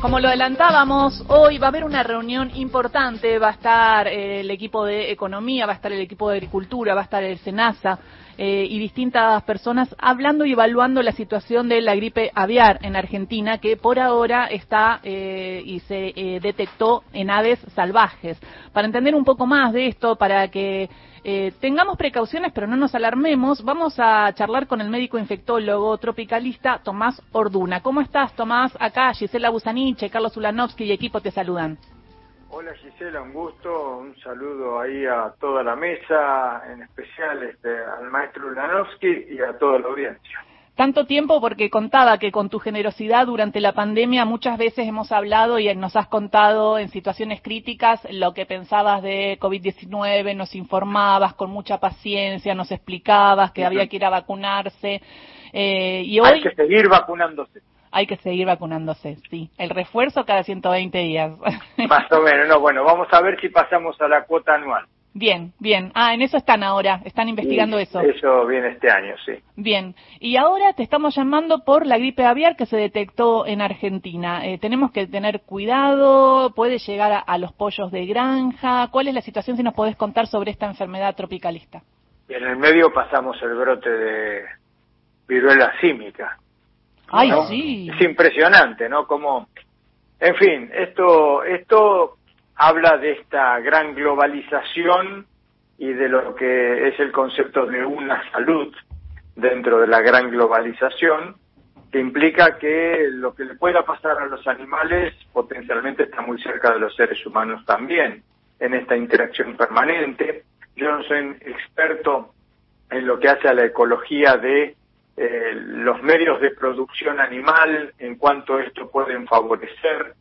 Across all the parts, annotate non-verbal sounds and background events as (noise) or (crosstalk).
Como lo adelantábamos, hoy va a haber una reunión importante, va a estar eh, el equipo de economía, va a estar el equipo de agricultura, va a estar el SENASA eh, y distintas personas hablando y evaluando la situación de la gripe aviar en Argentina, que por ahora está eh, y se detectó en aves salvajes. Para entender un poco más de esto, para que eh, tengamos precauciones, pero no nos alarmemos. Vamos a charlar con el médico infectólogo tropicalista Tomás Orduna. ¿Cómo estás, Tomás? Acá Gisela Busaniche, Carlos Ulanovsky y equipo te saludan. Hola Gisela, un gusto, un saludo ahí a toda la mesa, en especial este, al maestro Ulanovsky y a toda la audiencia tanto tiempo porque contaba que con tu generosidad durante la pandemia muchas veces hemos hablado y nos has contado en situaciones críticas lo que pensabas de COVID-19, nos informabas con mucha paciencia, nos explicabas que había que ir a vacunarse. Eh, y hoy, hay que seguir vacunándose. Hay que seguir vacunándose, sí. El refuerzo cada 120 días. Más o menos, no, bueno, vamos a ver si pasamos a la cuota anual. Bien, bien. Ah, en eso están ahora, están investigando eso. Eso viene este año, sí. Bien. Y ahora te estamos llamando por la gripe aviar que se detectó en Argentina. Eh, tenemos que tener cuidado, puede llegar a, los pollos de granja. ¿Cuál es la situación si nos podés contar sobre esta enfermedad tropicalista? en el medio pasamos el brote de viruela símica. Ay, sí. Es impresionante, ¿no? Como, en fin, esto, esto habla de esta gran globalización y de lo que es el concepto de una salud dentro de la gran globalización, que implica que lo que le pueda pasar a los animales potencialmente está muy cerca de los seres humanos también, en esta interacción permanente. Yo no soy experto en lo que hace a la ecología de eh, los medios de producción animal, en cuanto esto pueden favorecer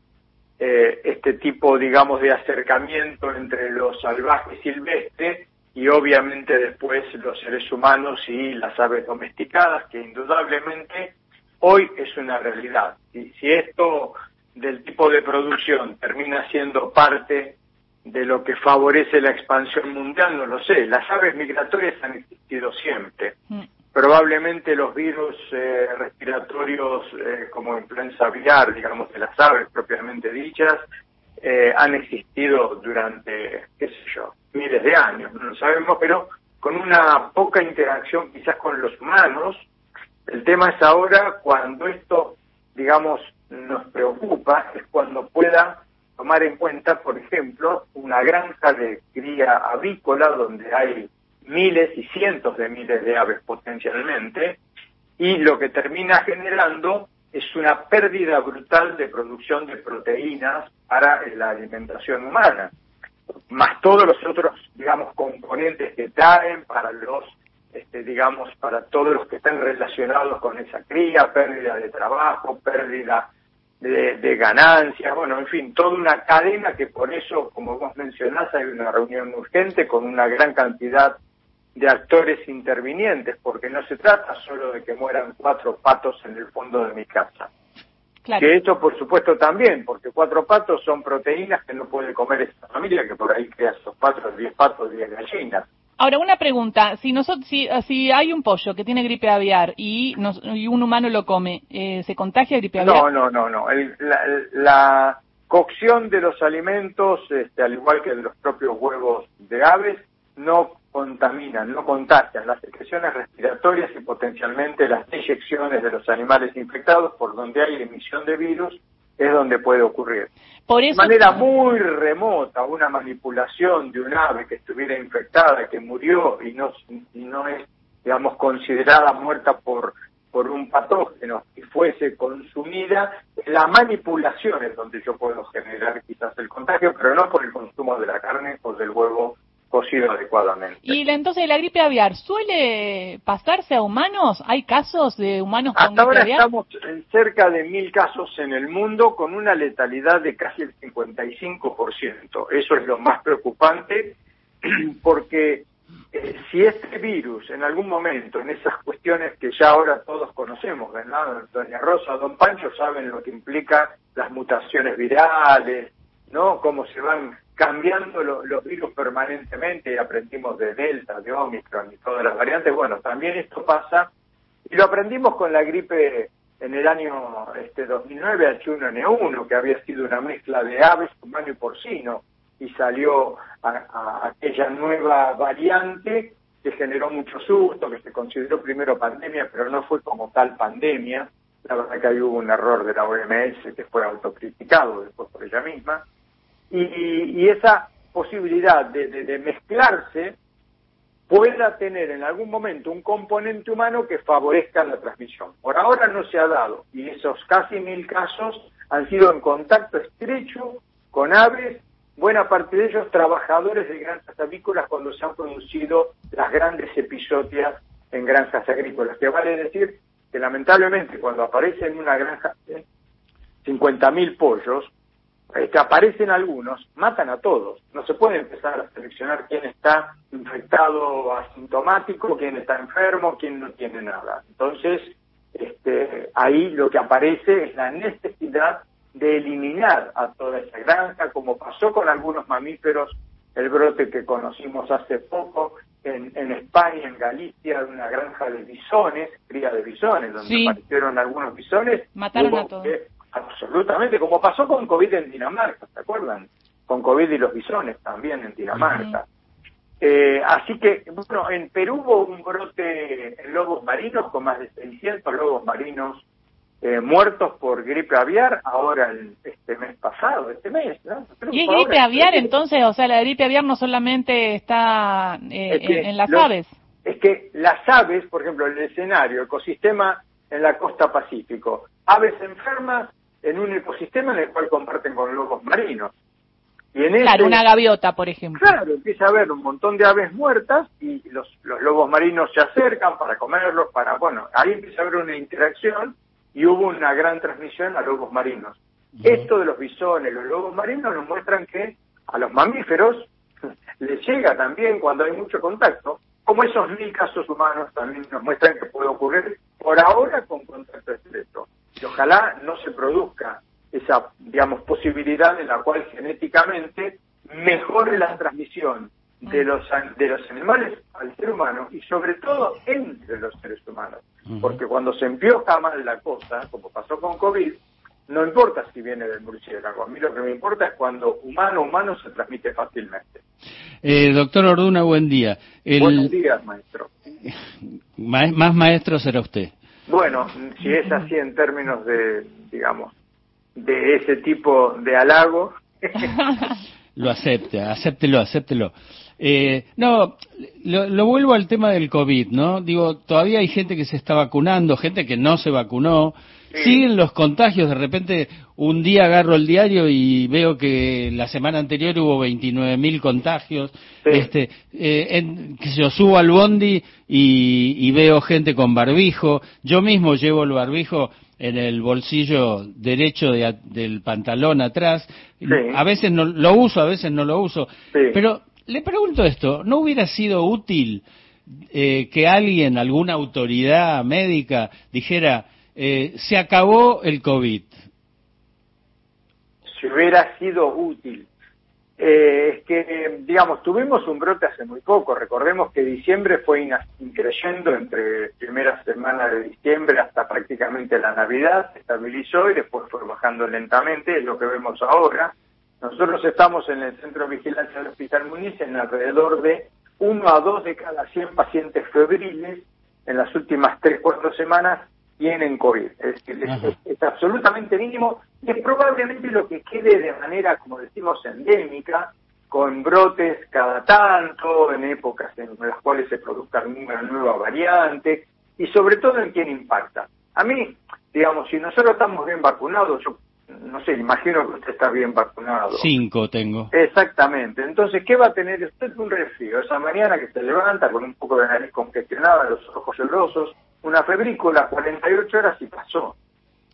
eh, este tipo, digamos, de acercamiento entre los salvajes silvestres y obviamente después los seres humanos y las aves domesticadas, que indudablemente hoy es una realidad. Y si esto del tipo de producción termina siendo parte de lo que favorece la expansión mundial, no lo sé. Las aves migratorias han existido siempre. Probablemente los virus eh, respiratorios eh, como influenza aviar, digamos, de las aves propiamente dichas, eh, han existido durante, qué sé yo, miles de años, no lo sabemos, pero con una poca interacción quizás con los humanos. El tema es ahora cuando esto, digamos, nos preocupa, es cuando pueda tomar en cuenta, por ejemplo, una granja de cría avícola donde hay miles y cientos de miles de aves potencialmente, y lo que termina generando es una pérdida brutal de producción de proteínas para la alimentación humana, más todos los otros, digamos, componentes que traen para los, este, digamos, para todos los que están relacionados con esa cría, pérdida de trabajo, pérdida de, de ganancias, bueno, en fin, toda una cadena que por eso, como vos mencionás, hay una reunión urgente con una gran cantidad de actores intervinientes, porque no se trata solo de que mueran cuatro patos en el fondo de mi casa. Que esto, por supuesto, también, porque cuatro patos son proteínas que no puede comer esta familia, que por ahí crea esos patos, diez patos, diez gallinas. Ahora, una pregunta. Si, nosotros, si, si hay un pollo que tiene gripe aviar y, y un humano lo come, eh, ¿se contagia gripe aviar? No, no, no. no. la, la, cocción de los alimentos, este, al igual que de los propios huevos de aves, no contaminan, no contagian las secreciones respiratorias y potencialmente las inyecciones de los animales infectados por donde hay emisión de virus es donde puede ocurrir. De manera muy remota, una manipulación de un ave que estuviera infectada, que murió y no, y no es, digamos, considerada muerta por, por un patógeno y fuese consumida, la manipulación es donde yo puedo generar quizás el contagio, pero no por el consumo de la carne o del huevo cocido adecuadamente. ¿Y entonces la gripe aviar suele pasarse a humanos? ¿Hay casos de humanos con Hasta ahora estamos en cerca de mil casos en el mundo con una letalidad de casi el 55%. Eso es lo más preocupante (clears throat) porque eh, si este virus en algún momento, en esas cuestiones que ya ahora todos conocemos, ¿verdad? Doña Rosa, Don Pancho saben lo que implica las mutaciones virales, ¿no? Cómo se van cambiando los virus permanentemente, y aprendimos de Delta, de Omicron y todas las variantes, bueno, también esto pasa, y lo aprendimos con la gripe en el año este, 2009 H1N1, que había sido una mezcla de aves, humano y porcino, y salió a, aquella nueva variante que generó mucho susto, que se consideró primero pandemia, pero no fue como tal pandemia. La verdad que ahí hubo un error de la OMS que fue autocriticado después por ella misma. Y, esa posibilidad de mezclarse pueda tener en algún momento un componente humano que favorezca la transmisión. Por ahora no se ha dado y esos casi mil casos han sido en contacto estrecho con aves, buena parte de ellos trabajadores de granjas avícolas cuando se han producido las grandes episodias en granjas agrícolas, que vale decir que lamentablemente cuando aparece en una granja 50.000 pollos, que aparecen algunos, matan a todos. No se puede empezar a seleccionar quién está infectado asintomático, quién está enfermo, quién no tiene nada. Entonces, este, ahí lo que aparece es la necesidad de eliminar a toda esa granja, como pasó con algunos mamíferos, el brote que conocimos hace poco en, en España, en Galicia, de una granja de bisones, cría de bisones, donde aparecieron algunos bisones. Mataron a todos. Absolutamente, como pasó con COVID en Dinamarca, ¿se acuerdan? Con COVID y los bisones también en Dinamarca. Eh, así que, bueno, en Perú hubo un brote en lobos marinos con más de 600 lobos marinos eh, muertos por gripe aviar, ahora el, este mes pasado, este mes, ¿no? ¿Y gripe aviar entonces? O sea, la gripe aviar no solamente está eh, en, las aves. Es que las aves, por ejemplo, el escenario, ecosistema en la costa pacífico, aves enfermas en un ecosistema en el cual comparten con lobos marinos. Y en claro, una gaviota, por ejemplo. Claro, empieza a haber un montón de aves muertas y los, los lobos marinos se acercan para comerlos, para, bueno, ahí empieza a haber una interacción y hubo una gran transmisión a lobos marinos. Esto de los bisones, los lobos marinos nos muestran que a los mamíferos (laughs) les llega también cuando hay mucho contacto, como esos mil casos humanos también nos muestran que puede ocurrir por ahora con contacto estrecho y ojalá no se produzca esa, digamos, posibilidad en la cual genéticamente mejore la transmisión de los, de los animales al ser humano y sobre todo entre los seres humanos. Porque cuando se empioja mal la cosa, como pasó con COVID, no importa si viene del murciélago, a mí lo que me importa es cuando humano humano se transmite fácilmente. Eh, doctor Orduna, buen día. Buenos días, maestro. (laughs) más maestro será usted. Bueno, si es así en términos de, digamos, de ese tipo de halago. (laughs) lo acepte, acéptelo, acéptelo. Eh, no, lo, vuelvo al tema del COVID, ¿no? Digo, todavía hay gente que se está vacunando, gente que no se vacunó, Siguen los contagios, de repente un día agarro el diario y veo que la semana anterior hubo 29.000 contagios, este, eh, que yo subo al bondi y, veo gente con barbijo, yo mismo llevo el barbijo en el bolsillo derecho del pantalón atrás, a veces no, lo uso, a veces no lo uso, pero le pregunto esto, ¿no hubiera sido útil eh, que alguien, alguna autoridad médica dijera, eh, se acabó el COVID. Si hubiera sido útil. Eh, es que, digamos, tuvimos un brote hace muy poco. Recordemos que diciembre fue increyendo entre primera semana de diciembre hasta prácticamente la Navidad, se estabilizó y después fue bajando lentamente, es lo que vemos ahora. Nosotros estamos en el Centro de Vigilancia del Hospital Muniz en alrededor de uno a dos de cada 100 pacientes febriles en las últimas tres, cuatro semanas tienen COVID. Es decir, es, absolutamente mínimo y es probablemente lo que quede de manera, como decimos, endémica, con brotes cada tanto, en épocas en las cuales se produzca alguna nueva variante y sobre todo en quién impacta. A mí, digamos, si nosotros estamos bien vacunados, yo no sé, imagino que usted está bien vacunado. Cinco tengo. Exactamente. Entonces, ¿qué va a tener usted? Un resfrío. Esa mañana que se levanta con un poco de nariz congestionada, los ojos llorosos, una febrícula, 48 horas y pasó.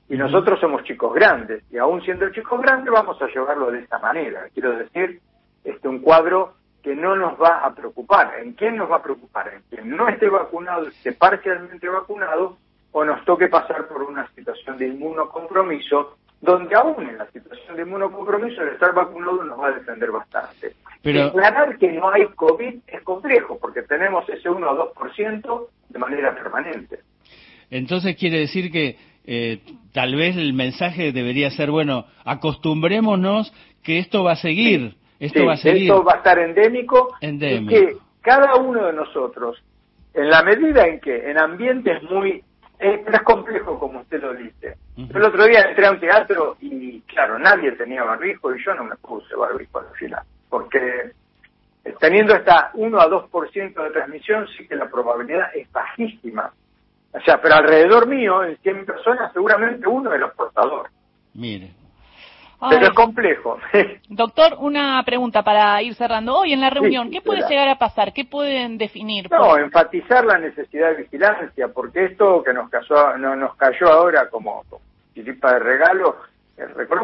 Y nosotros somos chicos grandes, y aún siendo chicos grandes vamos a llevarlo de esta manera. Quiero decir, este un cuadro que no nos va a preocupar. ¿En quién nos va a preocupar? En quien no esté vacunado, esté parcialmente vacunado, o nos toque pasar por una situación de inmunocompromiso, donde aún en la situación de inmunocompromiso el estar vacunado nos va a defender bastante. Pero... Declarar que no hay COVID es complejo, porque tenemos ese 1 o 2% de manera permanente. Entonces quiere decir que eh, tal vez el mensaje debería ser, bueno, acostumbrémonos que esto va a seguir, esto va a seguir. Esto va a estar endémico, endémico. y que cada uno de nosotros, en la medida en que en ambientes muy es, es complejo como usted lo dice. El otro día entré a un teatro y claro, nadie tenía barbijo y yo no me puse barbijo al final, porque teniendo hasta 1 a 2% de transmisión sí que la probabilidad es bajísima. O sea, pero alrededor mío, en 100 personas, seguramente uno de los portadores. Mire, pero es complejo. (laughs) Doctor, una pregunta para ir cerrando. Hoy en la reunión, ¿qué puede llegar a pasar? ¿Qué pueden definir? No, enfatizar la necesidad de vigilancia, porque esto que nos, casó, no, nos cayó ahora como chiripa de regalo, eh, recordemos